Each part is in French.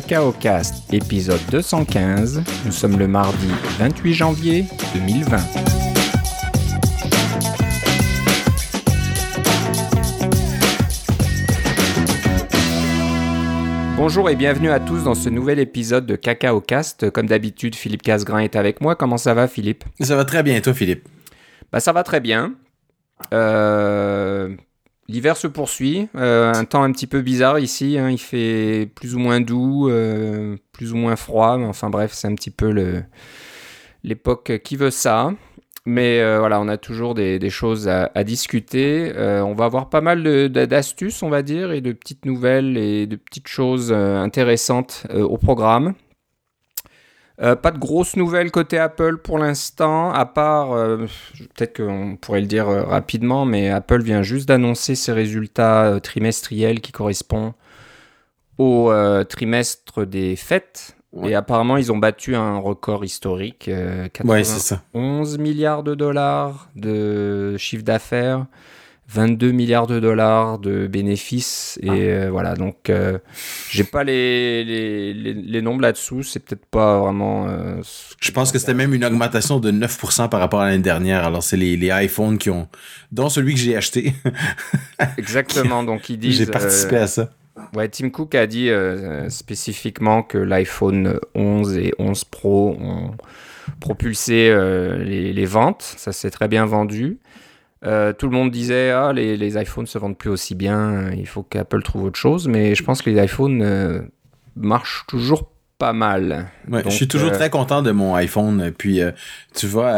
Cacao Cast, épisode 215. Nous sommes le mardi 28 janvier 2020. Bonjour et bienvenue à tous dans ce nouvel épisode de Cacao Cast. Comme d'habitude, Philippe Casgrain est avec moi. Comment ça va, Philippe? Ça va très bien, et toi, Philippe? Bah, ça va très bien. Euh, L'hiver se poursuit, euh, un temps un petit peu bizarre ici, hein. il fait plus ou moins doux, euh, plus ou moins froid, mais enfin bref, c'est un petit peu l'époque qui veut ça. Mais euh, voilà, on a toujours des, choses à, discuter. on va avoir pas mal d'astuces, on va dire, et de petites nouvelles et de petites choses intéressantes au programme. Euh, pas de grosses nouvelles côté Apple pour l'instant, à part, euh, peut-être qu'on pourrait le dire euh, rapidement, mais Apple vient juste d'annoncer ses résultats trimestriels qui correspondent au trimestre des fêtes. Et apparemment, ils ont battu un record historique, 11 milliards de dollars de chiffre d'affaires. 22 milliards de dollars de bénéfices et ah. euh, voilà. Donc euh, j'ai pas les, les, les, nombres là-dessous. C'est peut-être pas vraiment euh, je pense que c'était même une augmentation de 9% par rapport à l'année dernière. Alors c'est les, les iPhones qui ont dont celui que j'ai acheté. Exactement. Donc ils disent j'ai participé à ça. ouais Tim Cook a dit spécifiquement que l'iPhone 11 et 11 Pro ont propulsé les, les ventes. Ça s'est très bien vendu euh, tout le monde disait ah les, les iPhones se vendent plus aussi bien, il faut qu'Apple trouve autre chose, mais je pense que les iPhones euh, marchent toujours pas mal. je suis toujours euh, très content de mon iPhone. Puis tu vois,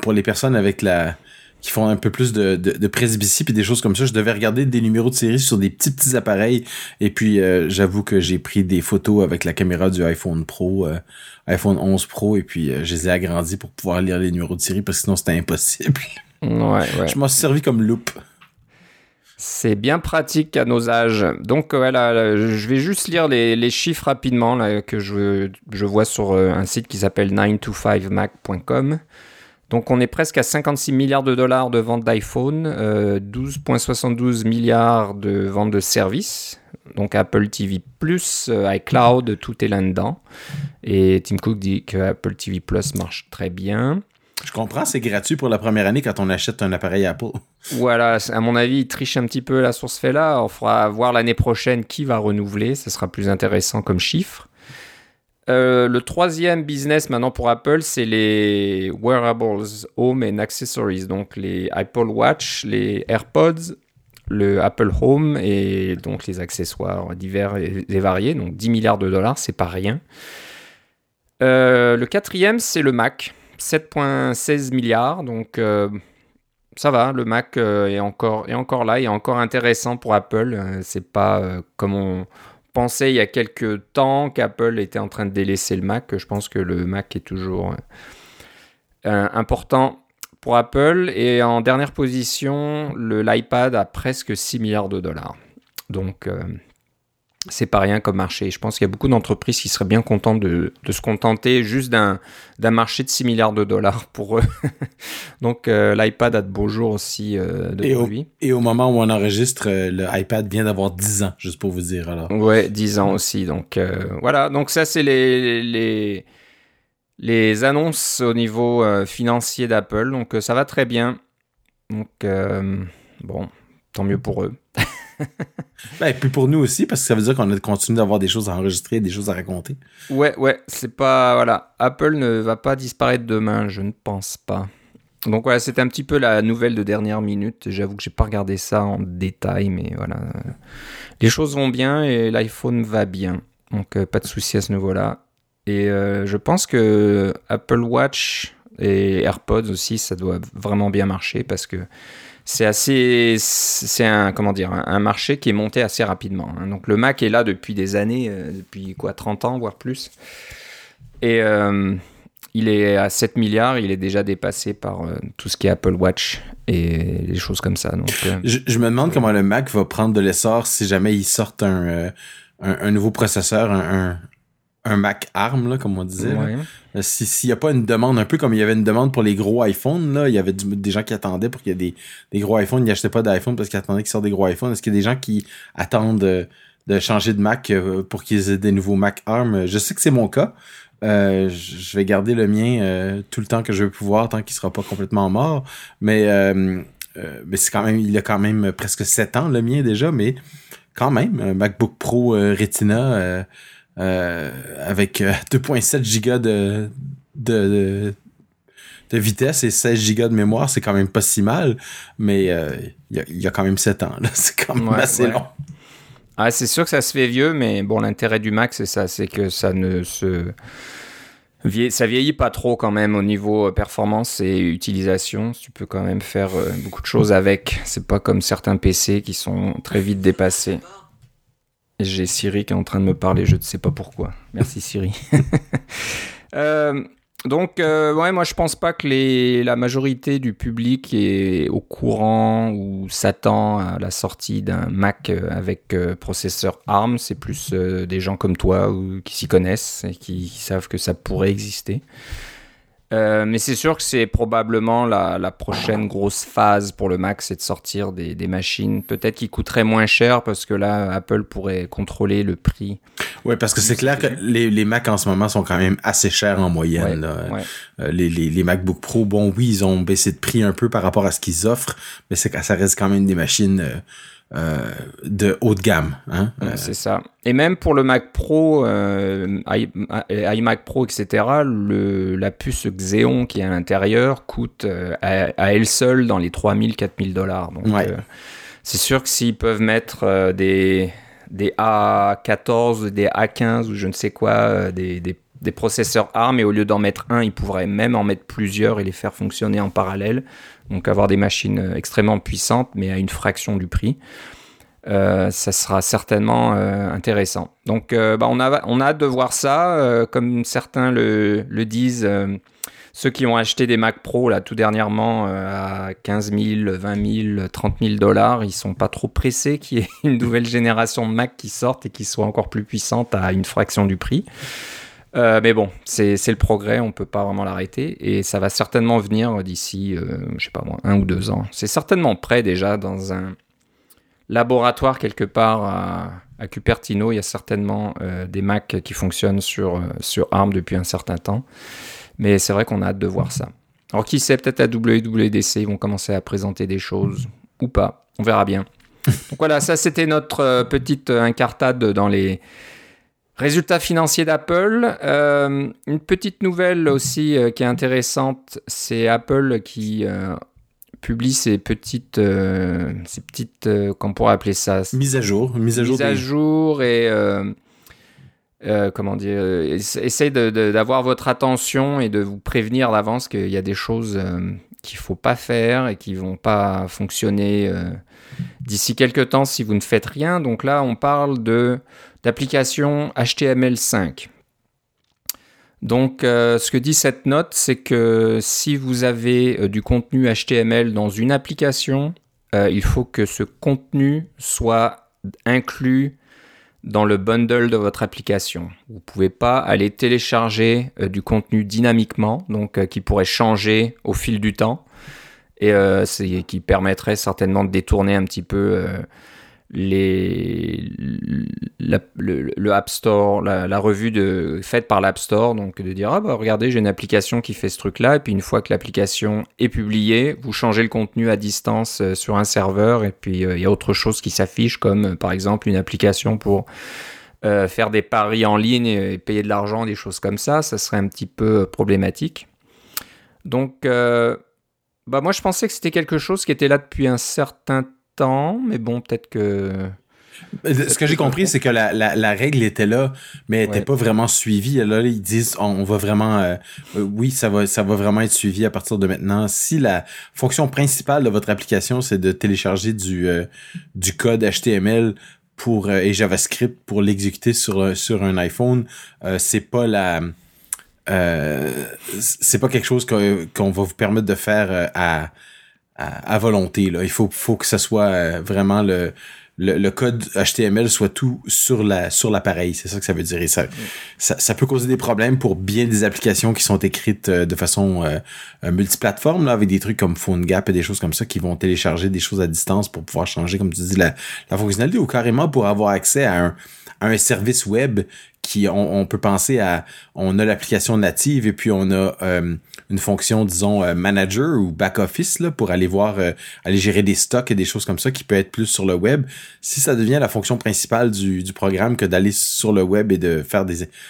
pour les personnes avec la qui font un peu plus de, de, de presbytie puis des choses comme ça, je devais regarder des numéros de série sur des petits petits appareils. Et puis j'avoue que j'ai pris des photos avec la caméra du iPhone Pro, iPhone 11 Pro, et puis je les ai agrandis pour pouvoir lire les numéros de série parce que sinon c'était impossible. Je m'en suis servi comme loupe. C'est bien pratique à nos âges. Donc voilà, je vais juste lire les, chiffres rapidement là, que je, je, vois sur euh, un site qui s'appelle 925mac.com. Donc on est presque à 56 milliards de dollars de ventes d'iPhone, 12,72 euh, milliards de ventes de services. Donc Apple TV Plus, euh, iCloud, tout est là-dedans. Et Tim Cook dit que Apple TV Plus marche très bien. Je comprends, c'est gratuit pour la première année quand on achète un appareil Apple. Voilà, à mon avis, il triche un petit peu la source fait là. On fera voir l'année prochaine qui va renouveler. Ce sera plus intéressant comme chiffre. Euh, le troisième business maintenant pour Apple, c'est les wearables, home and accessories, donc les Apple Watch, les AirPods, le Apple Home et donc les accessoires divers et, variés. Donc 10 milliards de dollars, c'est pas rien. Euh, le quatrième, c'est le Mac. 7,16 milliards. Donc euh, ça va, le Mac euh, est, encore, là, est encore intéressant pour Apple. Euh, c'est pas comme on pensait il y a quelques temps qu'Apple était en train de délaisser le Mac. Je pense que le Mac est toujours important pour Apple. Et en dernière position, l'iPad a presque 6 milliards de dollars. Donc c'est pas rien comme marché. Je pense qu'il y a beaucoup d'entreprises qui seraient bien contentes de, se contenter juste d'un, marché de 6 milliards de dollars pour eux. Donc euh, l'iPad a de beaux jours aussi euh, de et et au moment où on enregistre, euh, l'iPad vient d'avoir 10 ans, juste pour vous dire. Alors. Ouais, 10 ans aussi. Donc voilà, donc ça c'est les, les, les annonces au niveau financier d'Apple. Donc ça va très bien. Donc bon, tant mieux pour eux. ben, et puis pour nous aussi, parce que ça veut dire qu'on a continué d'avoir des choses à enregistrer, des choses à raconter. Ouais, ouais, c'est pas. Voilà. Apple ne va pas disparaître demain, je ne pense pas. Donc voilà, c'était un petit peu la nouvelle de dernière minute. J'avoue que j'ai pas regardé ça en détail, mais voilà. Les choses vont bien et l'iPhone va bien. Donc euh, pas de souci à ce niveau-là. Et euh, je pense que Apple Watch et AirPods aussi, ça doit vraiment bien marcher parce que c'est assez, c'est un comment dire, un, marché qui est monté assez rapidement. Hein. Donc le Mac est là depuis des années, euh, depuis quoi, 30 ans voire plus. Et euh, il est à 7 milliards, il est déjà dépassé par euh, tout ce qui est Apple Watch et les choses comme ça. Donc, je, me demande comment le Mac va prendre de l'essor si jamais il sort un, un, nouveau processeur, un, un Mac ARM, là, comme on disait. Euh, s'il n'y a pas une demande, un peu comme il y avait une demande pour les gros iPhones, là, il y avait des gens qui attendaient pour qu'il y ait des, des gros iPhones, ils n'achetaient pas d'iPhone parce qu'ils attendaient qu'ils sortent des gros iPhones. Est-ce qu'il y a des gens qui attendent euh, de changer de Mac pour qu'ils aient des nouveaux Mac ARM? Je sais que c'est mon cas. je vais garder le mien tout le temps que je vais pouvoir, tant qu'il sera pas complètement mort. Mais, mais c'est quand même, il a quand même presque 7 ans, le mien déjà, mais quand même, un MacBook Pro Retina avec 2.7 Go de, de, de vitesse et 16 Go de mémoire, c'est quand même pas si mal, mais euh, il y, a quand même 7 ans. C'est quand même assez long. Ah, c'est sûr que ça se fait vieux, mais bon, l'intérêt du Mac, c'est ça, c'est que ça ne se. Ça vieillit pas trop quand même au niveau euh, performance et utilisation. Tu peux quand même faire euh, beaucoup de choses avec. C'est pas comme certains PC qui sont très vite dépassés. J'ai Siri qui est en train de me parler, je ne sais pas pourquoi. Merci Siri. euh, donc, euh, ouais, moi je pense pas que les, la majorité du public est au courant ou s'attend à la sortie d'un Mac euh, avec processeur ARM. C'est plus des gens comme toi qui s'y connaissent et qui, savent que ça pourrait exister. Euh, mais c'est sûr que c'est probablement la, prochaine grosse phase pour le Mac, c'est de sortir des, machines peut-être qui coûteraient moins cher parce que là, Apple pourrait contrôler le prix. Oui, parce que c'est clair que les, les Macs en ce moment sont quand même assez chers en moyenne. Euh, les, les, les, MacBook Pro, bon, oui, ils ont baissé de prix un peu par rapport à ce qu'ils offrent, mais c'est ça reste quand même des machines euh, euh, de haut de gamme. Hein? Euh, c'est ça. Et même pour le Mac Pro, euh, iMac Pro, etc., le, la puce Xeon qui est à l'intérieur coûte à, elle seule dans les 3000, 4000 dollars. Donc, c'est sûr que s'ils peuvent mettre des, des A14, des A15 ou je ne sais quoi, des, des, des processeurs ARM, et au lieu d'en mettre un, ils pourraient même en mettre plusieurs et les faire fonctionner en parallèle. Donc avoir des machines euh, extrêmement puissantes, mais à une fraction du prix. Euh, ça sera certainement euh, intéressant. Donc bah, on, a, on hâte de voir ça. comme certains le, disent, ceux qui ont acheté des Mac Pro tout dernièrement à 15 000, 20 000, 30 000 dollars, ils sont pas trop pressés qu'il y ait une nouvelle génération de Mac qui sorte et qui soit encore plus puissante à une fraction du prix. Euh, mais bon, c'est le progrès, on peut pas vraiment l'arrêter et ça va certainement venir d'ici, euh, je sais pas moi, un ou deux ans. C'est certainement prêt déjà dans un laboratoire quelque part à, Cupertino. Il y a certainement euh, des Macs qui fonctionnent sur, sur ARM depuis un certain temps, mais c'est vrai qu'on a hâte de voir ça. Alors qui sait, peut-être à WWDC, ils vont commencer à présenter des choses ou pas, on verra bien. Donc voilà, ça c'était notre petite incartade dans les Résultats financiers d'Apple. Euh, une petite nouvelle aussi euh, qui est intéressante, c'est Apple qui euh, publie ses petites, ses petites, qu'on pourrait appeler ça Mise à jour, mise à jour, mise à jour et comment dire, essaye d'avoir votre attention et de vous prévenir d'avance qu'il y a des choses qu'il faut pas faire et qui vont pas fonctionner d'ici quelques temps si vous ne faites rien. Donc là, on parle de d'application HTML5. Donc, euh, ce que dit cette note, c'est que si vous avez euh, du contenu HTML dans une application, euh, il faut que ce contenu soit inclus dans le bundle de votre application. Vous ne pouvez pas aller télécharger du contenu dynamiquement, donc qui pourrait changer au fil du temps, et qui permettrait certainement de détourner un petit peu les, le, App Store, la, revue de, faite par l'App Store, donc de dire ah bah regardez j'ai une application qui fait ce truc-là, et puis une fois que l'application est publiée, vous changez le contenu à distance euh, sur un serveur, et puis euh, il y a autre chose qui s'affiche comme euh, par exemple une application pour faire des paris en ligne et, payer de l'argent, des choses comme ça, ça serait un petit peu problématique. Donc bah moi je pensais que c'était quelque chose qui était là depuis un certain temps temps, mais bon, peut-être que. Ce que j'ai compris, c'est que la, la, règle était là, mais elle n'était pas vraiment suivie. Là, ils disent on, va vraiment euh, euh, oui, ça va ça va vraiment être suivi à partir de maintenant. Si la fonction principale de votre application, c'est de télécharger du, euh, du code HTML pour et JavaScript pour l'exécuter sur, sur un iPhone, c'est pas la c'est pas quelque chose qu'on va vous permettre de faire à à, volonté. Il faut, que ce soit euh, vraiment le, code HTML soit tout sur la sur l'appareil. C'est ça que ça veut dire. Ça, ça, peut causer des problèmes pour bien des applications qui sont écrites euh, de façon euh, multiplateforme, avec des trucs comme PhoneGap et des choses comme ça qui vont télécharger des choses à distance pour pouvoir changer, comme tu dis, la, fonctionnalité ou carrément pour avoir accès à un, service web qui on, peut penser à on a l'application native et puis on a une fonction disons euh, manager ou back office là pour aller voir euh, aller gérer des stocks et des choses comme ça qui peut être plus sur le web. Si ça devient la fonction principale du, programme que d'aller sur le web et de faire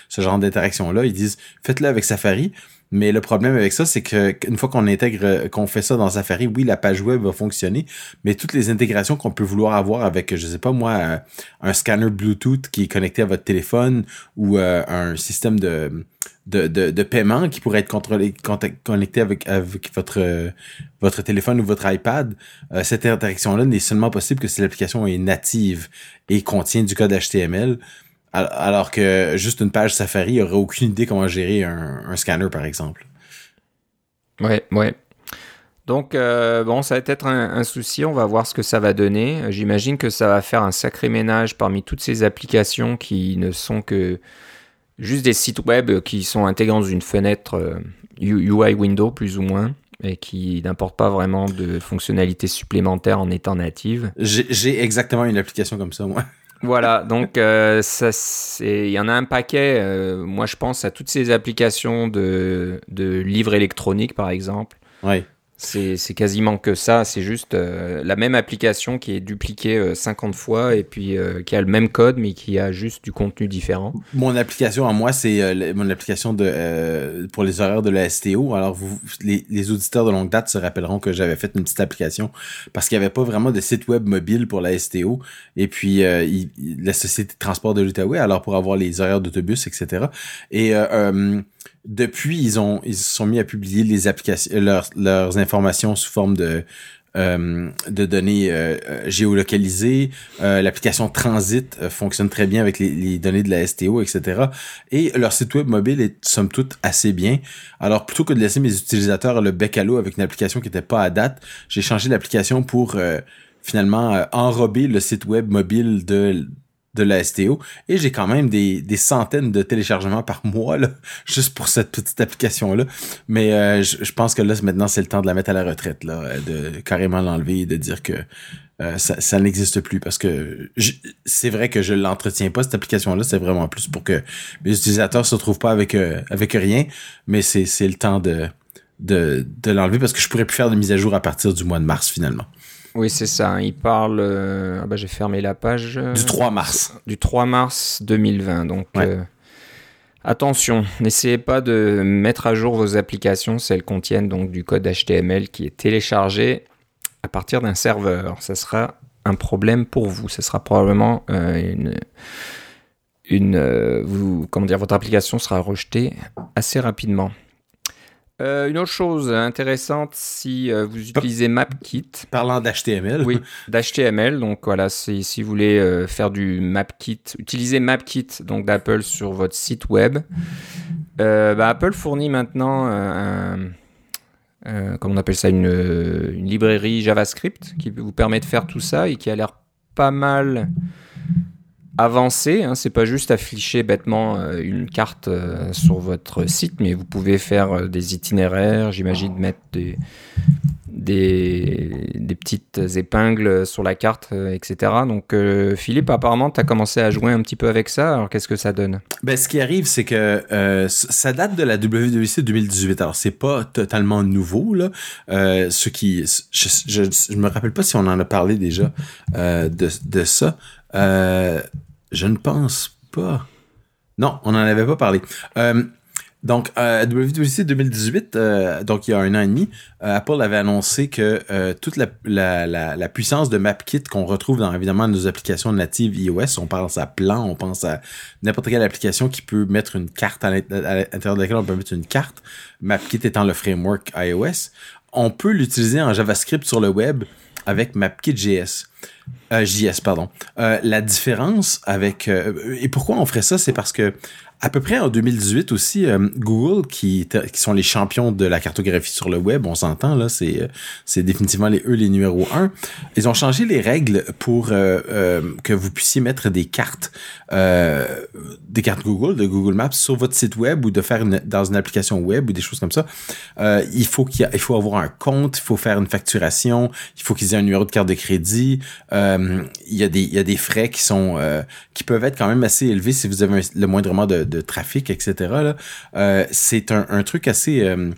ce genre d'interaction là ils disent faites-le avec Safari mais le problème avec ça, c'est que une fois qu'on intègre, qu'on fait ça dans Safari, oui, la page web va fonctionner, mais toutes les intégrations qu'on peut vouloir avoir avec, je sais pas moi, euh, un scanner Bluetooth qui est connecté à votre téléphone ou euh, un système de, de, de, paiement qui pourrait être connecté avec, avec votre, votre téléphone ou votre iPad, euh, cette interaction-là n'est seulement possible que si l'application est native et contient du code HTML. Alors que juste une page Safari aurait aucune idée comment gérer un, scanner, par exemple. Ouais, ouais. Donc, euh, bon, ça va être un, souci. On va voir ce que ça va donner. J'imagine que ça va faire un sacré ménage parmi toutes ces applications qui ne sont que juste des sites web qui sont intégrés dans une fenêtre UI euh, window, plus ou moins, et qui n'apportent pas vraiment de fonctionnalités supplémentaires en étant natives. J'ai exactement une application comme ça, moi. Voilà, donc euh, il y en a un paquet. Euh, moi, je pense à toutes ces applications de, de livres électroniques, par exemple. Oui. C'est quasiment que ça, c'est juste euh, la même application qui est dupliquée 50 euh, fois et puis euh, qui a le même code mais qui a juste du contenu différent. Mon application à moi, c'est mon application de pour les horaires de la STO. Alors vous, les, les, auditeurs de longue date se rappelleront que j'avais fait une petite application parce qu'il n'y avait pas vraiment de site web mobile pour la STO et puis la société de transport de l'Outaouais alors pour avoir les horaires d'autobus etc. Et depuis, ils ont ils se sont mis à publier les applications, leurs, leurs informations sous forme de euh, de données euh, euh, géolocalisées. L'application Transit fonctionne très bien avec les, données de la STO, etc. Et leur site web mobile est somme toute assez bien. Alors plutôt que de laisser mes utilisateurs le bec à l'eau avec une application qui n'était pas à date, j'ai changé l'application pour finalement enrober le site web mobile de de la STO et j'ai quand même des, des, centaines de téléchargements par mois là, juste pour cette petite application là mais euh, je, pense que là maintenant c'est le temps de la mettre à la retraite là de carrément l'enlever et de dire que euh, ça, n'existe plus. Parce que c'est vrai que je l'entretiens pas cette application là c'est vraiment plus pour que mes utilisateurs se retrouvent pas avec euh, avec rien. Mais c'est c'est le temps de de, de l'enlever parce que je pourrais plus faire de mise à jour à partir du mois de mars finalement oui, c'est ça. Il parle. Euh, ah bah, j'ai fermé la page. du 3 mars. Du 3 mars 2020. Donc, euh, attention, n'essayez pas de mettre à jour vos applications si elles contiennent donc du code HTML qui est téléchargé à partir d'un serveur. Ça sera un problème pour vous. Ce sera probablement euh, une. Une, vous, comment dire, votre application sera rejetée assez rapidement. Euh, une autre chose intéressante, si euh, vous utilisez MapKit. Parlant d'HTML. Oui, d'HTML. Donc voilà, si, si vous voulez euh, faire du MapKit, utilisez MapKit donc d'Apple sur votre site web. Bah, Apple fournit maintenant un, comment on appelle ça, une, une, librairie JavaScript qui vous permet de faire tout ça et qui a l'air pas mal avancé. Hein, c'est pas juste afficher bêtement euh, une carte euh, sur votre site, mais vous pouvez faire euh, des itinéraires, j'imagine mettre des, des, petites épingles sur la carte, etc. Donc Philippe, apparemment, tu as commencé à jouer un petit peu avec ça. Alors qu'est-ce que ça donne? Ben, Ce qui arrive, c'est que ça date de la WWC 2018. Alors c'est pas totalement nouveau. Là. ce qui, je, je, me rappelle pas si on en a parlé déjà de, de ça. Euh, je ne pense pas. Non, on n'en avait pas parlé. Euh, donc, à WWDC 2018, donc il y a un an et demi, euh, Apple avait annoncé que euh, toute la, la, la, puissance de MapKit qu'on retrouve dans évidemment nos applications natives iOS, on pense à Plan, on pense à n'importe quelle application qui peut mettre une carte à l'intérieur de laquelle on peut mettre une carte, MapKit étant le framework iOS, on peut l'utiliser en JavaScript sur le web avec MapKit.js. JS, pardon. la différence avec et pourquoi on ferait ça, c'est parce que à peu près en 2018 aussi, euh, Google, qui, qui sont les champions de la cartographie sur le web, on s'entend, là, c'est, c'est définitivement les, eux les numéros un. Ils ont changé les règles pour euh, euh, que vous puissiez mettre des cartes, des cartes Google, de Google Maps sur votre site web ou de faire une, dans une application web ou des choses comme ça. il faut qu'il il faut avoir un compte, il faut faire une facturation, il faut qu'ils aient un numéro de carte de crédit. il y a des, il y a des frais qui sont, qui peuvent être quand même assez élevés si vous avez le moindrement de de trafic, etc. Euh, c'est un, truc assez... Euh,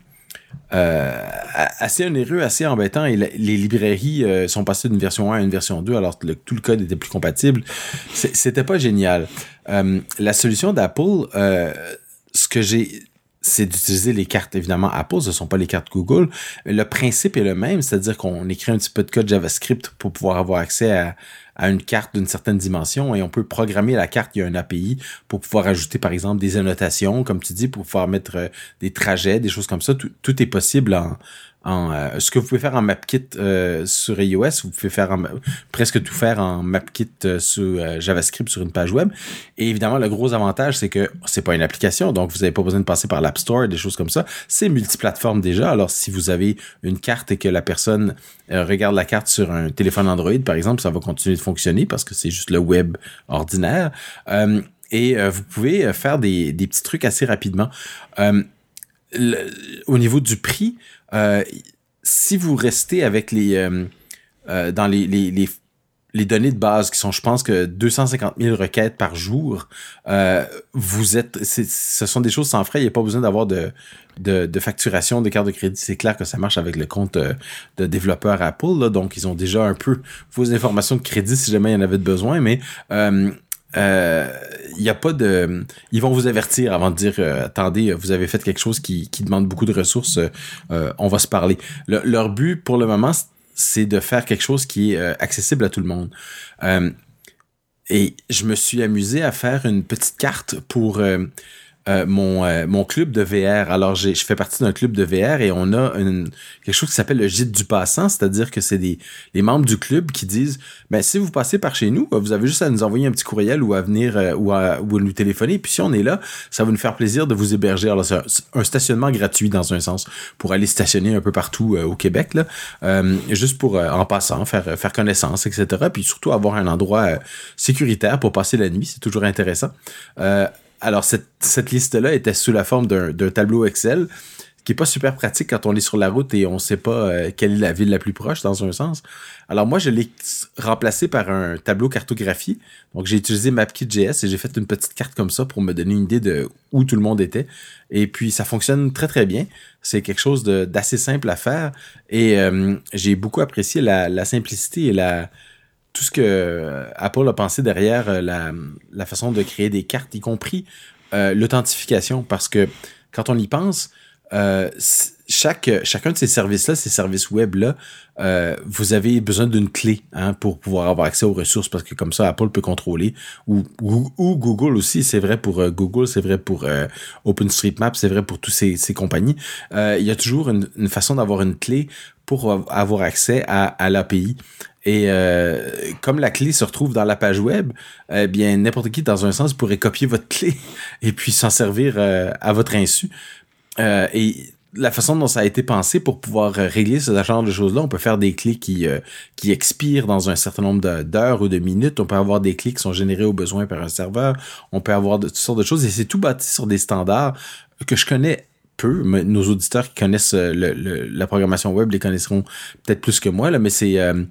euh, assez onéreux, assez embêtant et les librairies sont passées d'une version 1 à une version 2 alors que tout le code était plus compatible. C'était pas génial. la solution d'Apple, ce que j'ai c'est d'utiliser les cartes évidemment Apple, ce ne sont pas les cartes Google. Le principe est le même, c'est-à-dire qu'on écrit un petit peu de code JavaScript pour pouvoir avoir accès à, à une carte d'une certaine dimension et on peut programmer la carte, il y a un API pour pouvoir ajouter par exemple des annotations, comme tu dis, pour pouvoir mettre euh, des trajets, des choses comme ça. Tout, tout est possible en, euh, ce que vous pouvez faire en MapKit euh, sur iOS, vous pouvez faire presque tout faire en MapKit euh, sur JavaScript sur une page web. Et évidemment, le gros avantage, c'est que c'est pas une application, donc vous n'avez pas besoin de passer par l'App Store, des choses comme ça. C'est multiplateforme déjà. Alors, si vous avez une carte et que la personne regarde la carte sur un téléphone Android, par exemple, ça va continuer de fonctionner parce que c'est juste le web ordinaire. et vous pouvez faire des, des, petits trucs assez rapidement. au niveau du prix, euh, si vous restez avec les euh, euh, dans les, les, les, les, données de base qui sont, je pense que 250 000 requêtes par jour, vous êtes, ce sont des choses sans frais. Il n'y a pas besoin d'avoir de, de, de, facturation de carte de crédit. C'est clair que ça marche avec le compte de développeur Apple. Là, donc, ils ont déjà un peu vos informations de crédit si jamais il y en avait besoin. Mais il euh, y a pas de ils vont vous avertir avant de dire euh, attendez vous avez fait quelque chose qui, qui demande beaucoup de ressources euh, on va se parler. Leur but pour le moment c'est de faire quelque chose qui est accessible à tout le monde. Et je me suis amusé à faire une petite carte pour euh, mon, euh, mon club de VR. Alors, je fais partie d'un club de VR et on a une, quelque chose qui s'appelle le gîte du passant, c'est-à-dire que c'est des les membres du club qui disent, ben si vous passez par chez nous, vous avez juste à nous envoyer un petit courriel ou à venir euh, ou, à, ou nous téléphoner. Puis si on est là, ça va nous faire plaisir de vous héberger. Alors, c'est un, stationnement gratuit dans un sens pour aller stationner un peu partout au Québec, là, juste pour en passant faire faire connaissance, etc. Puis surtout avoir un endroit sécuritaire pour passer la nuit, c'est toujours intéressant. Alors, cette, liste-là était sous la forme d'un tableau Excel, qui est pas super pratique quand on est sur la route et on sait pas euh, quelle est la ville la plus proche, dans un sens. Alors, moi, je l'ai remplacé par un tableau cartographie. Donc, j'ai utilisé MapKit.js et j'ai fait une petite carte comme ça pour me donner une idée de où tout le monde était. Et puis, ça fonctionne très, très bien. C'est quelque chose d'assez simple à faire. Et euh, j'ai beaucoup apprécié la simplicité et la tout ce que euh, Apple a pensé derrière euh, la, la façon de créer des cartes, y compris euh, l'authentification, parce que quand on y pense, chaque, chacun de ces services-là, ces services web-là, vous avez besoin d'une clé hein, pour pouvoir avoir accès aux ressources, parce que comme ça, Apple peut contrôler, ou, ou, Google aussi, c'est vrai pour Google, c'est vrai pour OpenStreetMap, c'est vrai pour toutes ces, ces compagnies. il y a toujours une, façon d'avoir une clé pour avoir accès à, à l'API. Et euh, comme la clé se retrouve dans la page web, eh bien n'importe qui dans un sens pourrait copier votre clé et puis s'en servir euh, à votre insu. Euh, et la façon dont ça a été pensé pour pouvoir régler ce genre de choses-là, on peut faire des clés qui, qui expirent dans un certain nombre d'heures ou de minutes. On peut avoir des clés qui sont générées au besoin par un serveur. On peut avoir de, toutes sortes de choses et c'est tout bâti sur des standards que je connais peu. nos auditeurs qui connaissent euh, le, la programmation web les connaîtront peut-être plus que moi, là, mais c'est euh,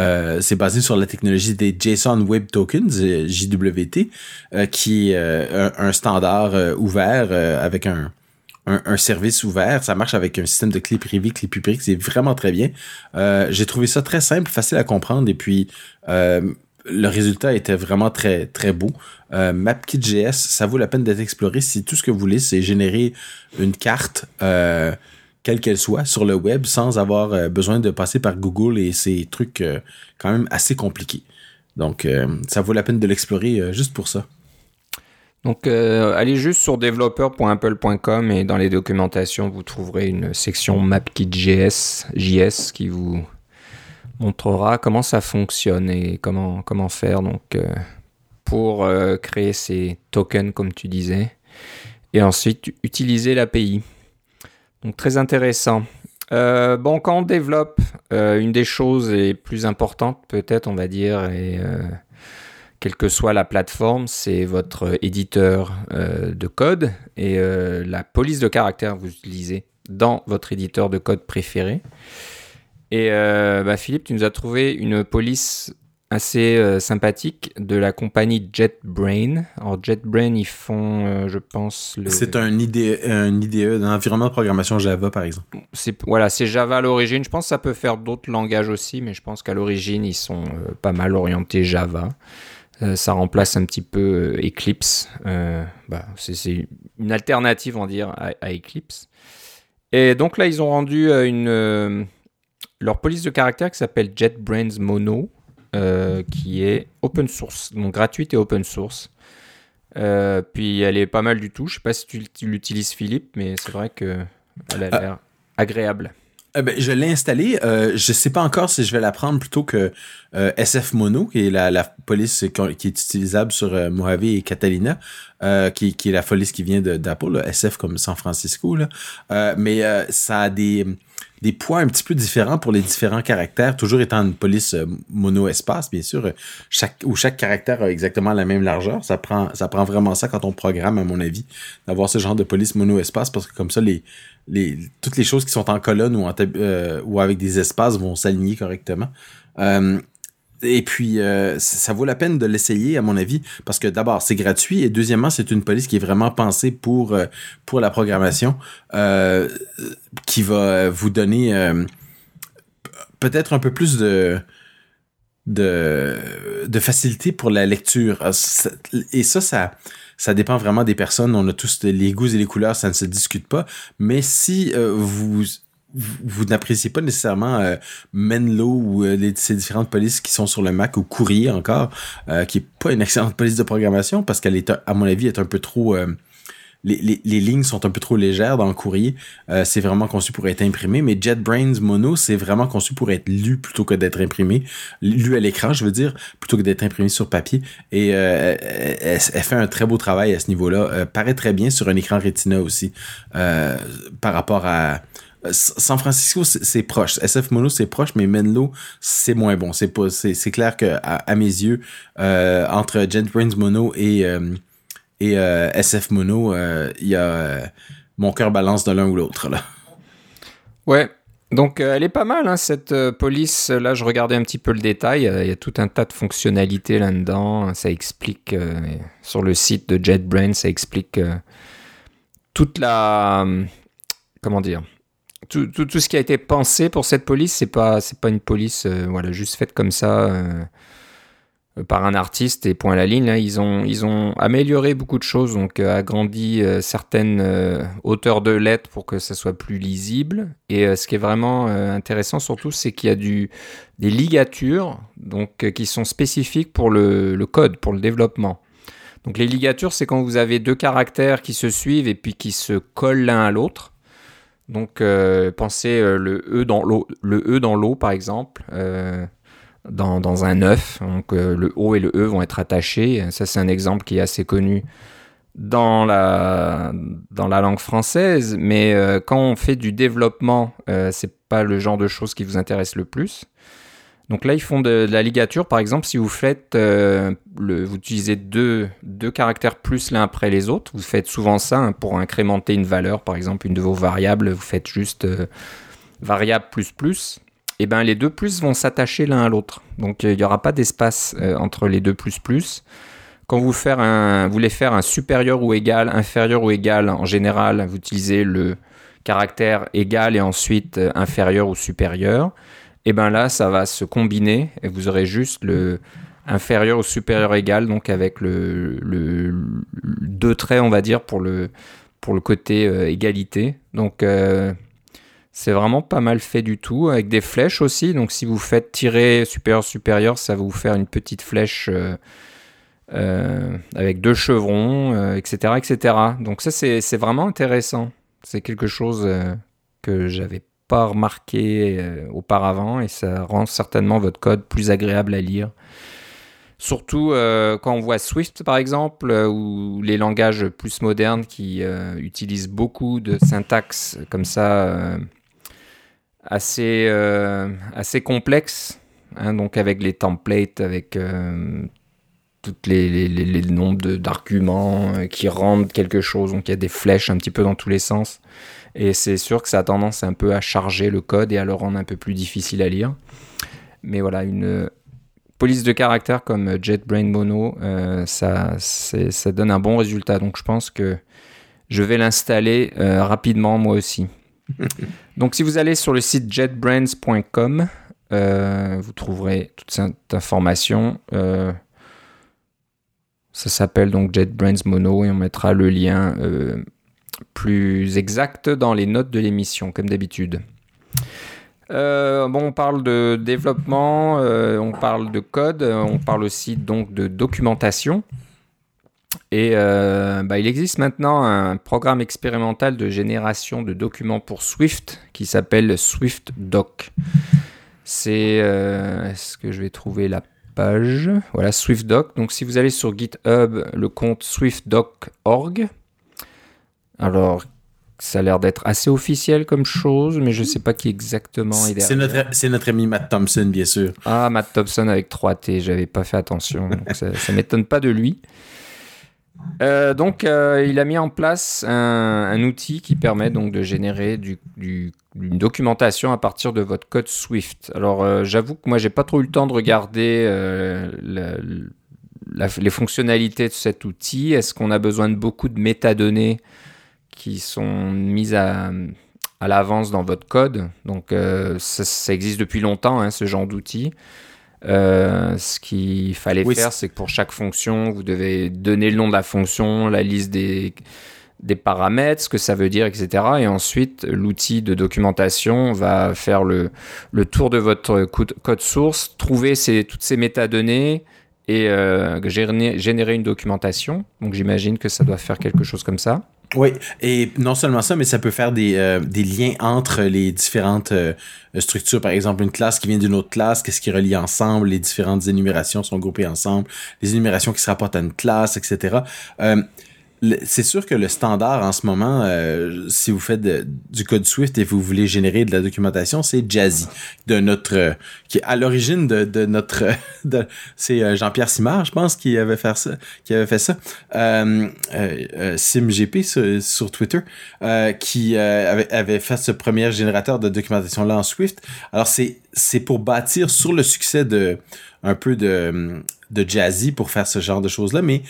euh, c'est basé sur la technologie des JSON Web Tokens, JWT, qui est un, standard ouvert avec un, un, service ouvert. Ça marche avec un système de clés privées, clés publiques. C'est vraiment très bien. J'ai trouvé ça très simple, facile à comprendre et puis le résultat était vraiment très très beau. Euh, MapKit.js, ça vaut la peine d'être exploré si tout ce que vous voulez, c'est générer une carte, euh, quelle qu'elle soit, sur le web sans avoir euh, besoin de passer par Google et ces trucs euh, quand même assez compliqués. Donc, ça vaut la peine de l'explorer juste pour ça. Donc, allez juste sur developer.apple.com et dans les documentations, vous trouverez une section MapKit.js JS qui vous montrera comment ça fonctionne et comment, comment faire donc, pour créer ces tokens, comme tu disais, et ensuite utiliser l'API. Donc très intéressant. Euh, bon, quand on développe, euh, une des choses les plus importantes, peut-être, on va dire, et euh, quelle que soit la plateforme, c'est votre éditeur de code et la police de caractère que vous utilisez dans votre éditeur de code préféré. Et bah, Philippe, tu nous as trouvé une police assez euh, sympathique de la compagnie JetBrain. Alors JetBrain, ils font, euh, je pense, le... C'est un IDE, un IDE, un environnement de programmation Java, par exemple. C'est, voilà, c'est Java à l'origine. Je pense que ça peut faire d'autres langages aussi, mais je pense qu'à l'origine, ils sont euh, pas mal orientés Java. ça remplace un petit peu Eclipse. Bah, c'est, une alternative, on va dire, à, à, Eclipse. Et donc là, ils ont rendu une, leur police de caractère qui s'appelle JetBrains Mono. Euh, qui est open source, donc gratuite et open source. Euh, puis elle est pas mal du tout. Je sais pas si tu, l'utilises, Philippe, mais c'est vrai que elle a ah. l'air agréable. Eh ben, je l'ai installé. Euh, je sais pas encore si je vais la prendre plutôt que euh, SF Mono, qui est la, police qui est utilisable sur Mojave et Catalina, qui, qui, est la police qui vient d'Apple, SF comme San Francisco. Là. mais ça a des des poids un petit peu différents pour les différents caractères, toujours étant une police euh, mono-espace, bien sûr, chaque, où chaque caractère a exactement la même largeur. Ça prend, vraiment ça quand on programme, à mon avis, d'avoir ce genre de police mono-espace, parce que comme ça, toutes les choses qui sont en colonne ou, euh, avec des espaces vont s'aligner correctement. Euh, et puis, euh, ça vaut la peine de l'essayer, à mon avis, parce que d'abord, c'est gratuit, et deuxièmement, c'est une police qui est vraiment pensée pour, euh, pour la programmation, euh, qui va vous donner peut-être un peu plus de, de, de facilité pour la lecture. Et ça, ça, ça dépend vraiment des personnes. On a tous les goûts et les couleurs, ça ne se discute pas. Mais si vous vous, n'appréciez pas nécessairement euh, Menlo ou euh, ces différentes polices qui sont sur le Mac ou Courrier encore, euh, qui est pas une excellente police de programmation parce qu'elle est, à mon avis, est un peu trop les, les, les, lignes sont un peu trop légères dans le courrier. c'est vraiment conçu pour être imprimé, mais JetBrains Mono, c'est vraiment conçu pour être lu plutôt que d'être imprimé. Lu à l'écran, je veux dire, plutôt que d'être imprimé sur papier. Et elle, fait un très beau travail à ce niveau-là. paraît très bien sur un écran Retina aussi, par rapport à euh, San Francisco, c'est proche. SF Mono, c'est proche, mais Menlo, c'est moins bon. C'est pas, c'est clair que à, mes yeux, euh, entre JetBrains Mono et euh, et SF Mono, il y a mon cœur balance de l'un ou l'autre là. Ouais. Donc elle est pas mal hein, cette police. Là, je regardais un petit peu le détail. Il y a tout un tas de fonctionnalités là-dedans. Ça explique sur le site de JetBrains, ça explique toute la comment dire tout, tout, ce qui a été pensé pour cette police, c'est pas c'est pas une police euh, voilà juste faite comme ça euh, par un artiste et point à la ligne. Là, ils ont ils ont amélioré beaucoup de choses, donc euh, agrandi certaines hauteurs de lettres pour que ça soit plus lisible. Et ce qui est vraiment intéressant surtout, c'est qu'il y a du des ligatures donc qui sont spécifiques pour le, le code, pour le développement. Donc les ligatures, c'est quand vous avez deux caractères qui se suivent et puis qui se collent l'un à l'autre. Donc, euh, pensez euh, le E dans l'eau, le E dans l'eau par exemple, euh, dans, un œuf. Donc, le O et le E vont être attachés. Ça, c'est un exemple qui est assez connu dans la, dans la langue française. Mais quand on fait du développement, c'est pas le genre de choses qui vous intéresse le plus. Donc là, ils font de, la ligature. Par exemple, si vous faites, euh, vous utilisez deux, caractères plus l'un après les autres, vous faites souvent ça hein, pour incrémenter une valeur. Par exemple, une de vos variables, vous faites juste euh, variable plus plus. Et eh ben les deux plus vont s'attacher l'un à l'autre. Donc il n'y aura pas d'espace euh, entre les deux plus plus. Quand vous, un, vous voulez faire un supérieur ou égal, inférieur ou égal, en général, vous utilisez le caractère égal et ensuite inférieur ou supérieur et bien là, ça va se combiner et vous aurez juste le inférieur ou supérieur égal, donc avec le, deux traits, on va dire, pour le, pour le côté euh, égalité. Donc euh, c'est vraiment pas mal fait du tout, avec des flèches aussi. Donc si vous faites tirer supérieur supérieur, ça va vous faire une petite flèche euh, avec deux chevrons, etc., etc. Donc ça c'est vraiment intéressant. C'est quelque chose que j'avais pas remarqué auparavant et ça rend certainement votre code plus agréable à lire. Surtout quand on voit Swift par exemple ou les langages plus modernes qui utilisent beaucoup de syntaxe comme ça assez, assez complexe, hein, donc avec les templates, avec toutes les, les, nombres d'arguments euh, qui rendent quelque chose. Donc il y a des flèches un petit peu dans tous les sens. Et c'est sûr que ça a tendance un peu à charger le code et à le rendre un peu plus difficile à lire. Mais voilà, une police de caractère comme JetBrain Mono, euh, ça, ça donne un bon résultat. Donc je pense que je vais l'installer euh, rapidement moi aussi. Donc si vous allez sur le site jetbrains.com, vous trouverez toute cette information. Ça s'appelle donc JetBrains Mono et on mettra le lien euh, plus exact dans les notes de l'émission, comme d'habitude. Euh, bon, on parle de développement, euh, on parle de code, on parle aussi donc de documentation. Et bah, il existe maintenant un programme expérimental de génération de documents pour Swift qui s'appelle Swift Doc. C'est. Est-ce que je vais trouver la page? Voilà, SwiftDoc. Donc si vous allez sur GitHub, le compte swiftdoc.org. Alors, ça a l'air d'être assez officiel comme chose, mais je sais pas qui exactement est C'est notre, c'est notre ami Matt Thompson, bien sûr. Ah, Matt Thompson avec 3 T, j'avais pas fait attention. ça, ça m'étonne pas de lui. Euh, donc, euh, il a mis en place un, outil qui permet donc de générer du, une documentation à partir de votre code Swift. Alors, euh, j'avoue que moi, j'ai pas trop eu le temps de regarder les fonctionnalités de cet outil. Est-ce qu'on a besoin de beaucoup de métadonnées qui sont mises à, à l'avance dans votre code Donc, ça, existe depuis longtemps, hein, ce genre d'outil. Euh, ce qu'il fallait faire, c'est que pour chaque fonction, vous devez donner le nom de la fonction, la liste des, des paramètres, ce que ça veut dire, etc. Et ensuite, l'outil de documentation va faire le, le tour de votre code source, trouver ces, toutes ces métadonnées et euh, générer une documentation. Donc j'imagine que ça doit faire quelque chose comme ça. Oui, et non seulement ça, mais ça peut faire des, euh, des liens entre les différentes euh, structures. Par exemple, une classe qui vient d'une autre classe, qu'est-ce qui relie ensemble, les différentes énumérations sont groupées ensemble, les énumérations qui se rapportent à une classe, etc. c'est sûr que le standard en ce moment, euh, si vous faites du code Swift et vous voulez générer de la documentation, c'est Jazzy de notre qui est à l'origine de, notre c'est euh, Jean-Pierre Simard, je pense, qui avait fait ça, qui avait fait ça. Euh, euh SimGP sur, Twitter, qui avait, avait fait ce premier générateur de documentation là en Swift. Alors c'est c'est pour bâtir sur le succès de un peu de de Jazzy pour faire ce genre de choses là, mais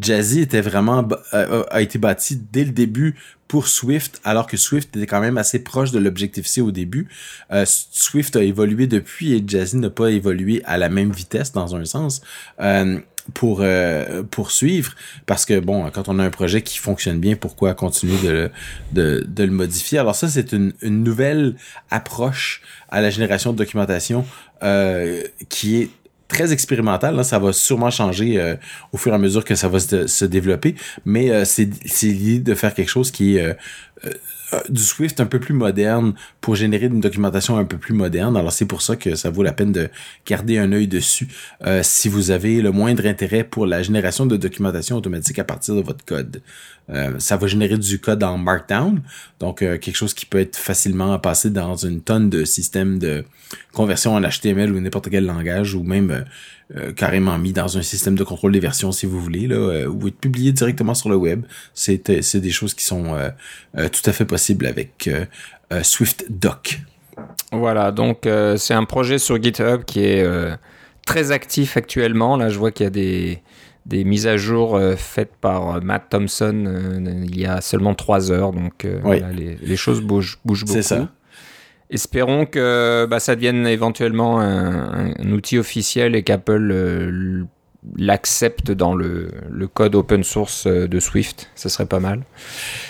Jazzy était vraiment euh, a été bâti dès le début pour Swift, alors que Swift était quand même assez proche de l'objectif C au début. Euh, Swift a évolué depuis et Jazzy n'a pas évolué à la même vitesse dans un sens. Euh, pour poursuivre parce que bon quand on a un projet qui fonctionne bien pourquoi continuer de, de, de le modifier? Alors ça c'est une nouvelle approche à la génération de documentation qui est très expérimental. Là, ça va sûrement changer euh, au fur et à mesure que ça va se, développer. Mais euh, c'est l'idée de faire quelque chose qui est euh, du Swift un peu plus moderne pour générer une documentation un peu plus moderne. Alors c'est pour ça que ça vaut la peine de garder un œil dessus si vous avez le moindre intérêt pour la génération de documentation automatique à partir de votre code. Euh, ça va générer du code en Markdown, donc euh, quelque chose qui peut être facilement passé dans une tonne de systèmes de conversion en HTML ou n'importe quel langage, ou même euh, carrément mis dans un système de contrôle des versions si vous voulez, là, ou être publié directement sur le web. C'est des choses qui sont tout à fait possibles avec Swift Doc. Voilà, donc c'est un projet sur GitHub qui est très actif actuellement. Là, je vois qu'il y a des des mises à jour euh, faites par euh, Matt Thompson euh, il y a seulement trois heures. Donc les, choses bougent, bougent beaucoup. Ça. Espérons que bah, ça devienne éventuellement un, outil officiel et qu'Apple l'accepte dans le, code open source de Swift. Ça serait pas mal.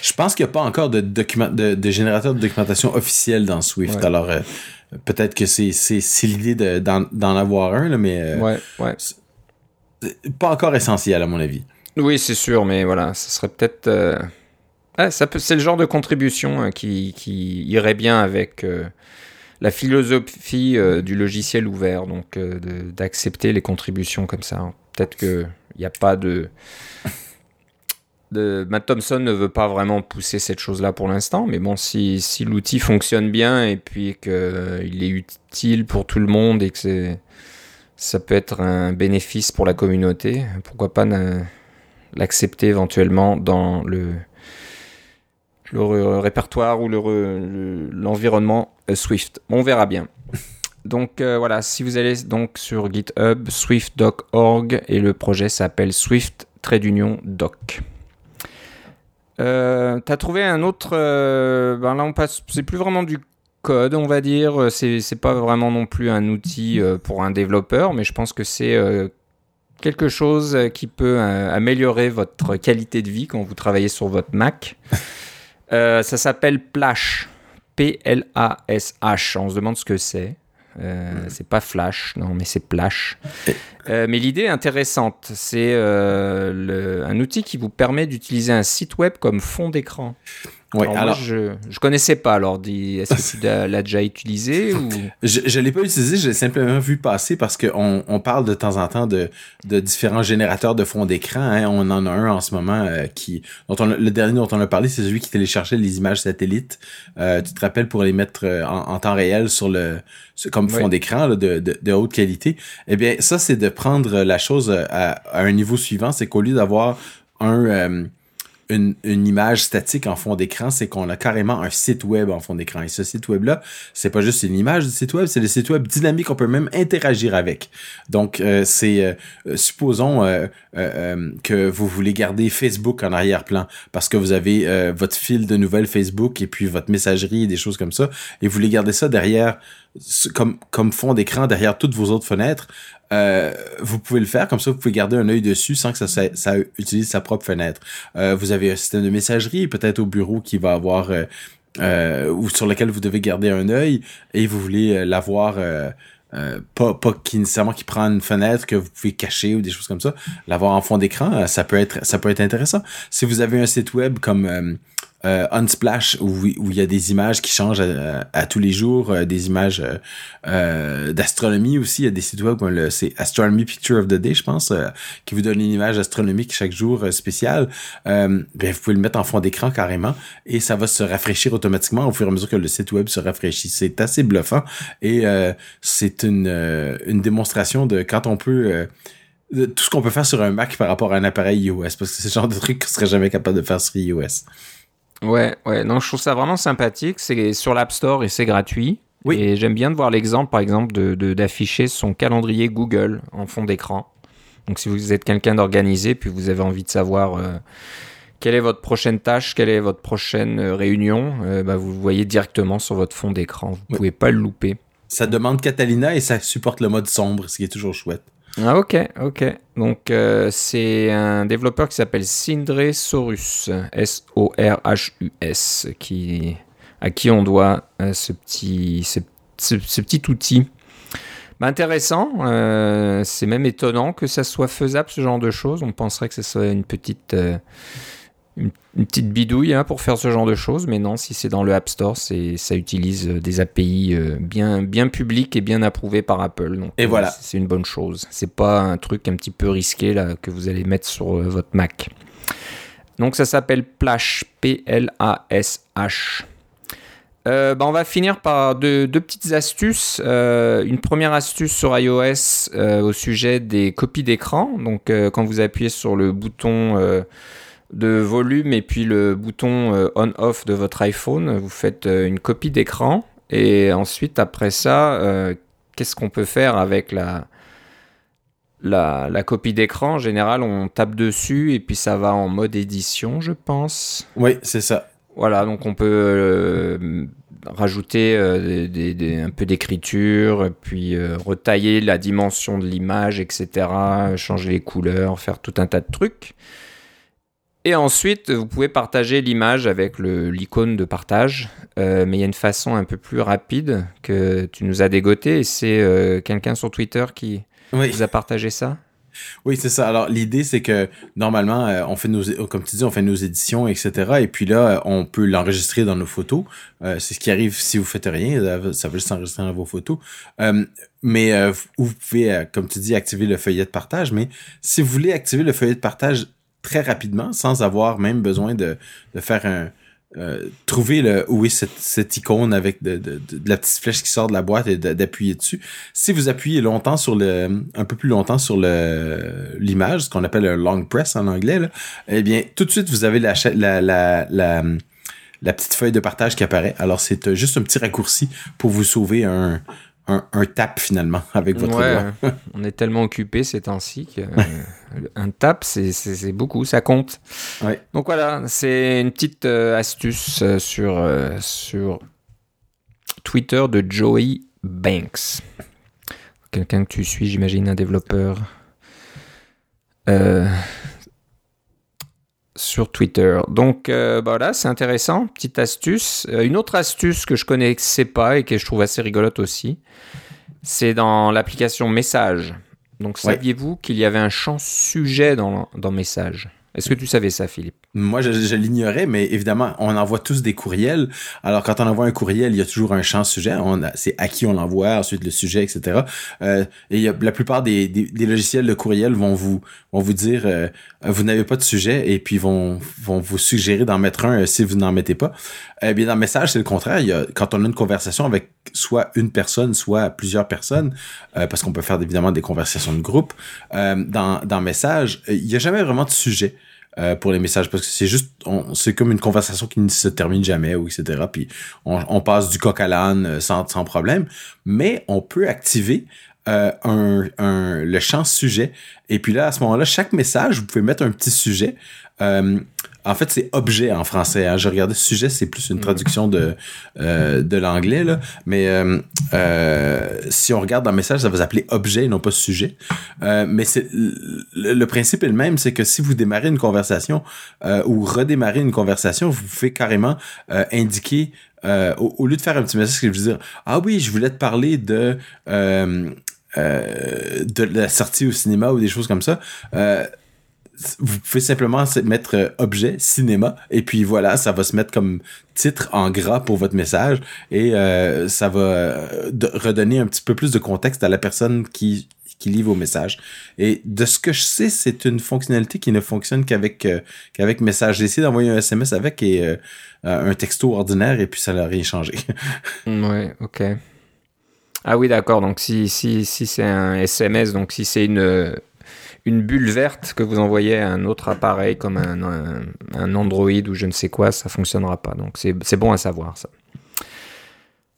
Je pense qu'il n'y a pas encore de, document, de, générateur de documentation officiel dans Swift. Alors, peut-être que c'est l'idée d'en avoir un, mais ouais, ouais pas encore essentiel à mon avis. Oui, c'est sûr, mais voilà, ce serait peut-être euh, Ah, ça c'est le genre de contribution hein, qui, irait bien avec euh, la philosophie euh, du logiciel ouvert, donc euh, d'accepter les contributions comme ça. Peut-être qu'il n'y a pas de, de... Matt Thompson ne veut pas vraiment pousser cette chose-là pour l'instant, mais bon, si, l'outil fonctionne bien et puis qu'il est utile pour tout le monde et que ça peut être un bénéfice pour la communauté. Pourquoi pas l'accepter éventuellement dans le, le répertoire ou l'environnement le, Swift. On verra bien. Donc euh, voilà, si vous allez donc sur GitHub, swift.org et le projet s'appelle Swift Trade Union Doc. Euh, T'as trouvé un autre. Euh, ben là, on passe. C'est plus vraiment du code, on va dire. C'est, pas vraiment non plus un outil euh, pour un développeur, mais je pense que c'est euh, quelque chose qui peut euh, améliorer votre qualité de vie quand vous travaillez sur votre Mac. ça s'appelle Plash. P-L-A-S-H. On se demande ce que c'est. c'est pas Flash, non, mais c'est Plash. mais l'idée est intéressante. C'est un outil qui vous permet d'utiliser un site web comme fond d'écran. Ouais, alors, alors moi, je je connaissais pas. Alors, dis- est-ce que tu l'as déjà utilisé ou? Je je l'ai pas utilisé, je l'ai simplement vu passer parce qu'on on parle de temps en temps de, de différents générateurs de fond d'écran. hein. On en a un en ce moment euh, qui dont on le dernier dont on a parlé, c'est celui qui téléchargeait les images satellites. Euh, tu te rappelles pour les mettre euh, en, en temps réel sur le comme fond Oui. d'écran de, de, de haute qualité. Eh bien, ça c'est de prendre la chose à, à un niveau suivant, c'est qu'au lieu d'avoir un euh, une, image statique en fond d'écran, c'est qu'on a carrément un site web en fond d'écran. Et ce site web-là, c'est pas juste une image du site web, c'est le site web dynamique qu'on peut même interagir avec. Donc, euh, c'est, euh, euh, supposons euh, que vous voulez garder Facebook en arrière-plan parce que vous avez votre fil de nouvelles Facebook et puis votre messagerie et des choses comme ça, et vous voulez garder ça derrière, comme, comme fond d'écran, derrière toutes vos autres fenêtres. Euh, vous pouvez le faire comme ça, vous pouvez garder un œil dessus sans que ça, ça, utilise sa propre fenêtre. Euh, vous avez un système de messagerie, peut-être au bureau qui va avoir euh, euh, ou sur lequel vous devez garder un œil et vous voulez l'avoir euh, pas pas qui nécessairement qui prend une fenêtre que vous pouvez cacher ou des choses comme ça, l'avoir en fond d'écran, ça peut être ça peut être intéressant. Si vous avez un site web comme euh, euh, Unsplash où, où il y a des images qui changent à, à tous les jours, euh, des images euh, euh, d'astronomie aussi. Il y a des sites web comme le c'est Astronomy Picture of the Day, je pense, euh, qui vous donne une image astronomique chaque jour euh, spéciale. Euh, ben, vous pouvez le mettre en fond d'écran carrément et ça va se rafraîchir automatiquement au fur et à mesure que le site web se rafraîchit. C'est assez bluffant et euh, c'est une, euh, une démonstration de quand on peut euh, tout ce qu'on peut faire sur un Mac par rapport à un appareil iOS parce que c'est le genre de truc qu'on serait jamais capable de faire sur iOS. Ouais, ouais. Non, je trouve ça vraiment sympathique. C'est sur l'App Store et c'est gratuit. Oui. Et j'aime bien de voir l'exemple, par exemple, de de- d'afficher son calendrier Google en fond d'écran. Donc, si vous êtes quelqu'un d'organisé, puis vous avez envie de savoir euh, quelle est votre prochaine tâche, quelle est votre prochaine euh, réunion, euh, bah, vous le voyez directement sur votre fond d'écran. Vous Oui. pouvez pas le louper. Ça demande Catalina et ça supporte le mode sombre, ce qui est toujours chouette. Ah ok, ok. Donc euh, c'est un développeur qui s'appelle Sindre Sorus, S-O-R-H-U-S, qui à qui on doit euh, ce petit ce, petit outil. Bah, intéressant, euh, c'est même étonnant que ça soit faisable ce genre de choses. On penserait que ce soit une petite une, une petite bidouille hein, pour faire ce genre de choses, mais non, si c'est dans le App Store, c'est ça utilise euh, des API euh, bien bien publics et bien approuvés par Apple. Donc, Et euh, voilà. c'est une bonne chose. C'est pas un truc un petit peu risqué là que vous allez mettre sur votre Mac. Donc ça s'appelle Plash, P-L-A-S-H. Euh, bah, on va finir par deux, deux petites astuces. Euh, une première astuce sur iOS euh, au sujet des copies d'écran. Donc quand vous appuyez sur le bouton de volume et puis le bouton euh, on-off de votre iPhone, vous faites euh, une copie d'écran. Et ensuite, après ça, euh, qu'est-ce qu'on peut faire avec la, la, la copie d'écran? En général, on tape dessus et puis ça va en mode édition, je pense. Oui, c'est ça. Voilà, donc on peut euh, rajouter euh, des- des- des- un peu d'écriture, puis euh, retailler la dimension de l'image, etc., changer les couleurs, faire tout un tas de trucs. Et ensuite, vous pouvez partager l'image avec l'icône de partage, euh, mais il y a une façon un peu plus rapide que tu nous as dégoté, et c'est euh, quelqu'un sur Twitter qui Oui. vous a partagé ça? Oui, c'est ça. Alors, l'idée, c'est que normalement, euh, on fait nos, comme tu dis, on fait nos éditions, etc. Et puis là, on peut l'enregistrer dans nos photos. Euh, c'est ce qui arrive si vous faites rien. Ça va juste s'enregistrer dans vos photos. Euh, mais vous pouvez, comme tu dis, activer le feuillet de partage. Mais si vous voulez activer le feuillet de partage très rapidement, sans avoir même besoin de, de faire un, euh, trouver le, où est cette, cette icône avec de, de, la petite flèche qui sort de la boîte et d'appuyer dessus. Si vous appuyez longtemps sur le, un peu plus longtemps sur le l'image, ce qu'on appelle un long press en anglais, eh bien, tout de suite, vous avez la, la, la, la, la petite feuille de partage qui apparaît. Alors, c'est euh, juste un petit raccourci pour vous sauver un, un, un tap finalement avec votre ouais, on est tellement occupé ces temps-ci qu'un euh, tap, c'est beaucoup, ça compte. Ouais. Donc voilà, c'est une petite euh, astuce euh, sur, euh, sur Twitter de Joey Banks. Quelqu'un que tu suis, j'imagine, un développeur. Sur Twitter. Donc euh, bah voilà, c'est intéressant, petite astuce. Euh, une autre astuce que je connaissais pas et que je trouve assez rigolote aussi, c'est dans l'application Message. Donc Ouais. saviez-vous qu'il y avait un champ sujet dans, dans Message? Est-ce que tu savais ça, Philippe? Moi, je, l'ignorais, mais évidemment, on envoie tous des courriels. Alors, quand on envoie un courriel, il y a toujours un champ sujet. C'est à qui on l'envoie, ensuite le sujet, etc. Euh, et a, la plupart des, logiciels de courriel vont vous dire euh, vous n'avez pas de sujet et puis vont vous suggérer d'en mettre un euh, si vous n'en mettez pas. Eh bien, dans le message, c'est le contraire. Quand on a une conversation avec soit une personne, soit plusieurs personnes, euh, parce qu'on peut faire évidemment des conversations de groupe, euh, dans, dans message, euh, il n'y a jamais vraiment de sujet euh, pour les messages parce que c'est juste c'est comme une conversation qui ne se termine jamais ou etc puis on, on passe du coq à l'âne euh, sans, sans problème. Mais on peut activer euh, un, un, le champ sujet. Et puis là à ce moment-là chaque message vous pouvez mettre un petit sujet Euh, en fait c'est objet en français hein. je regardais sujet c'est plus une traduction de euh, de l'anglais là mais euh, euh, si on regarde dans le message ça va s'appeler objet et non pas sujet mais c'est le, le principe est le même, c'est que si vous démarrez une conversation ou redémarrez une conversation, vous pouvez carrément indiquer au, au lieu de faire un petit message qui vous dire ah oui, je voulais te parler de euh, de la sortie au cinéma ou des choses comme ça. Euh, vous pouvez simplement mettre euh, objet cinéma et puis voilà, ça va se mettre comme titre en gras pour votre message et euh, ça va euh, redonner un petit peu plus de contexte à la personne qui qui lit vos messages. Et de ce que je sais, c'est une fonctionnalité qui ne fonctionne qu'avec qu'avec message. J'ai essayé d'envoyer un SMS avec et un texto ordinaire et puis ça n'a rien changé. Ouais, ok. Ah oui, d'accord. Donc si, si, si c'est un SMS, donc si c'est une, une bulle verte que vous envoyez à un autre appareil comme un, un, un Android ou je ne sais quoi, ça fonctionnera pas. Donc c'est bon à savoir ça.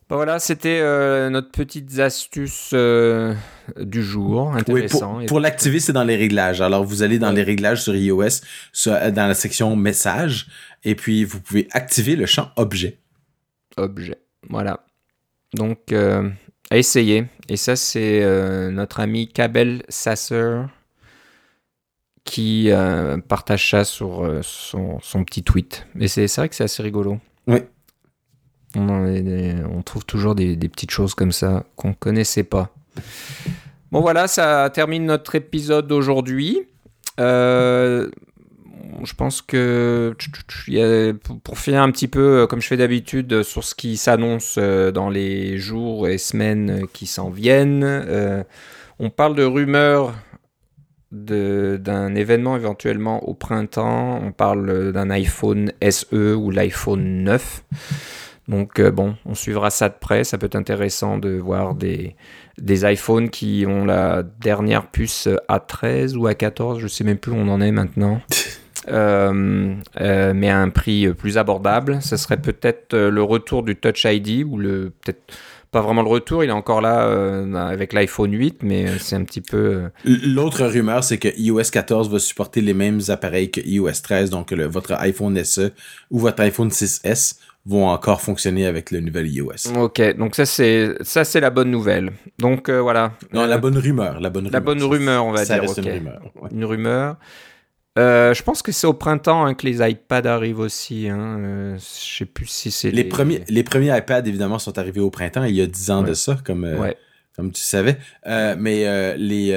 Bon, voilà, c'était euh, notre petite astuce euh, du jour. Oui, Intéressant. pour, l'activer, c'est dans les réglages. Alors, vous allez dans Ouais. les réglages sur iOS, sur- dans la section message, et puis vous pouvez activer le champ objet. objet. Voilà. Donc, euh, à essayer. Et ça, c'est euh, notre ami Kabel Sasser qui euh, partage ça sur euh, son, son petit tweet. Et c'est vrai que c'est assez rigolo. Oui. On, en est des- on trouve toujours des, des petites choses comme ça qu'on connaissait pas. Bon voilà, ça termine notre épisode d'aujourd'hui. Euh, je pense que pour- finir un petit peu, comme je fais d'habitude, sur ce qui s'annonce dans les jours et semaines qui s'en viennent, on parle de rumeurs d'un événement éventuellement au printemps. On parle d'un iPhone SE ou l'iPhone 9. Donc euh, bon, on suivra ça de près. Ça peut être intéressant de voir des, des iPhones qui ont la dernière puce A13 ou A14, je sais même plus où on en est maintenant. Euh, euh, mais à un prix plus abordable. Ce serait peut-être le retour du Touch ID ou le peut-être pas vraiment le retour. Il est encore là euh, avec l'iPhone 8, mais euh, c'est un petit peu euh, L'autre rumeur, c'est que iOS 14 va supporter les mêmes appareils que iOS 13, donc le- votre iPhone SE ou votre iPhone 6S vont encore fonctionner avec le nouvel iOS. ok. Donc ça c'est ça c'est la bonne nouvelle. Donc euh, voilà. Non, la bonne rumeur, la bonne la rumeur. bonne rumeur, on va Ça dire. reste une rumeur. ouais. Une rumeur. Euh, je pense que c'est au printemps hein, que les iPads arrivent aussi. Hein. Euh, je sais plus si c'est Les, premiers, les premiers iPads, évidemment, sont arrivés au printemps, il y a 10 ans Ouais. de ça, comme, euh, Ouais. comme tu savais. Euh, mais les,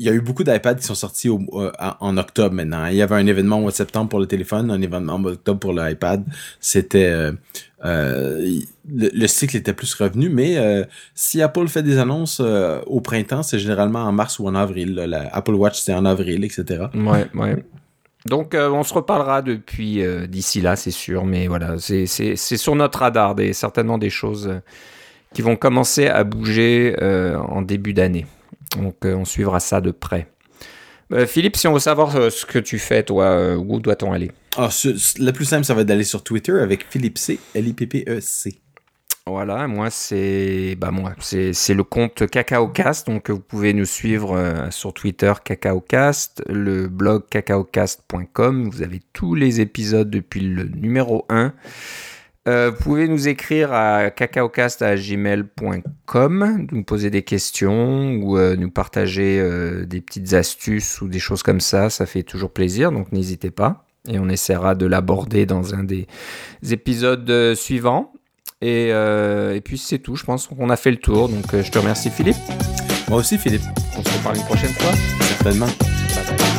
il y a eu beaucoup d'iPads qui sont sortis en octobre maintenant. Il y avait un événement au mois de septembre pour le téléphone, un événement en octobre pour l'iPad. C'était le, cycle était plus revenu, mais si Apple fait des annonces au printemps, c'est généralement en mars ou en avril. La Apple Watch c'est en avril, etc. Ouais, ouais. Donc on se reparlera depuis d'ici là, c'est sûr, mais voilà, c'est sur notre radar, des, certainement des choses qui vont commencer à bouger en début d'année. Donc euh, on suivra ça de près. Euh, Philippe, si on veut savoir euh, ce que tu fais, toi, où doit-on aller? Ah, Le plus simple, ça va être d'aller sur Twitter avec Philippe C, L-I-P-P-E-C. Voilà, moi c'est bah moi c'est le compte CacaoCast, donc vous pouvez nous suivre sur Twitter CacaoCast, le blog cacaocast.com, vous avez tous les épisodes depuis le numéro 1. Euh, vous pouvez nous écrire à cacaocast.gmail.com, nous poser des questions ou euh, nous partager euh, des petites astuces ou des choses comme ça. Ça fait toujours plaisir, donc n'hésitez pas. Et on essaiera de l'aborder dans un des épisodes suivants. Et, et puis c'est tout, je pense qu'on a fait le tour. Donc je te remercie Philippe. Moi aussi Philippe. On se reparle une prochaine fois. Certainement. Bye bye.